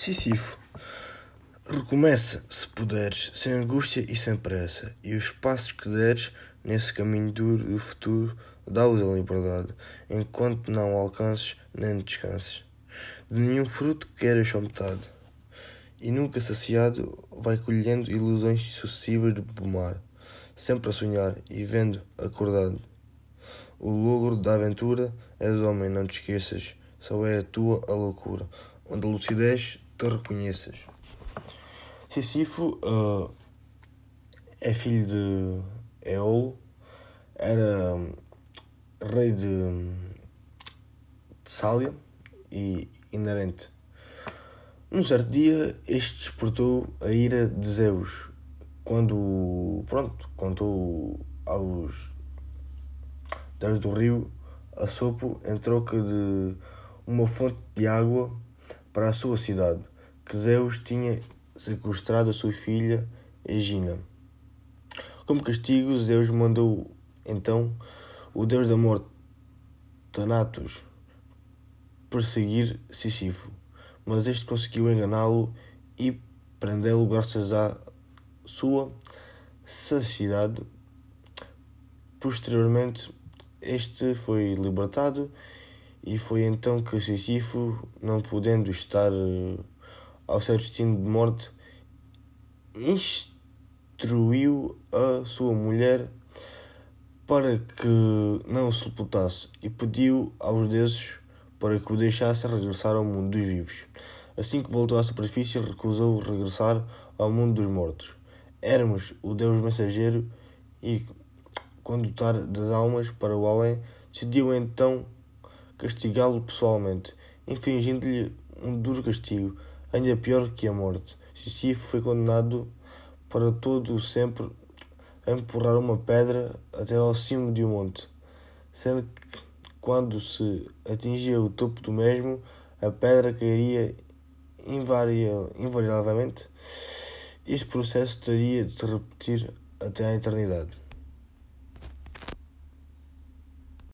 Sísifo, recomeça, se puderes, sem angústia e sem pressa, e os passos que deres nesse caminho duro do futuro, dá-os a liberdade, enquanto não alcances nem descanses. De nenhum fruto queiras só metade, e nunca saciado vai colhendo ilusões sucessivas de pomar, sempre a sonhar e vendo acordado. O logro da aventura és homem, não te esqueças, só é a tua a loucura, onde a lucidez te reconheças. Sísifo uh, é filho de Eolo, era um, rei de, de Sália e inerente. Num certo dia, este despertou a ira de Zeus, quando, pronto, contou aos deuses do rio a sopo em troca de uma fonte de água para a sua cidade, que Zeus tinha sequestrado a sua filha Egina. Como castigo, Zeus mandou então o deus da morte, Thanatos, perseguir Sísifo, mas este conseguiu enganá-lo e prendê-lo graças à sua sagacidade. Posteriormente, este foi libertado e foi então que Sísifo, não podendo estar uh, ao seu destino de morte, instruiu a sua mulher para que não o sepultasse e pediu aos deuses para que o deixassem regressar ao mundo dos vivos. Assim que voltou à superfície, recusou regressar ao mundo dos mortos. Hermes, o deus mensageiro e condutor das almas para o além, decidiu então castigá-lo pessoalmente, infligindo-lhe um duro castigo, ainda pior que a morte. Sísifo foi condenado para todo o sempre a empurrar uma pedra até ao cimo de um monte, sendo que quando se atingia o topo do mesmo, a pedra cairia invariavelmente. Este processo teria de se repetir até à eternidade.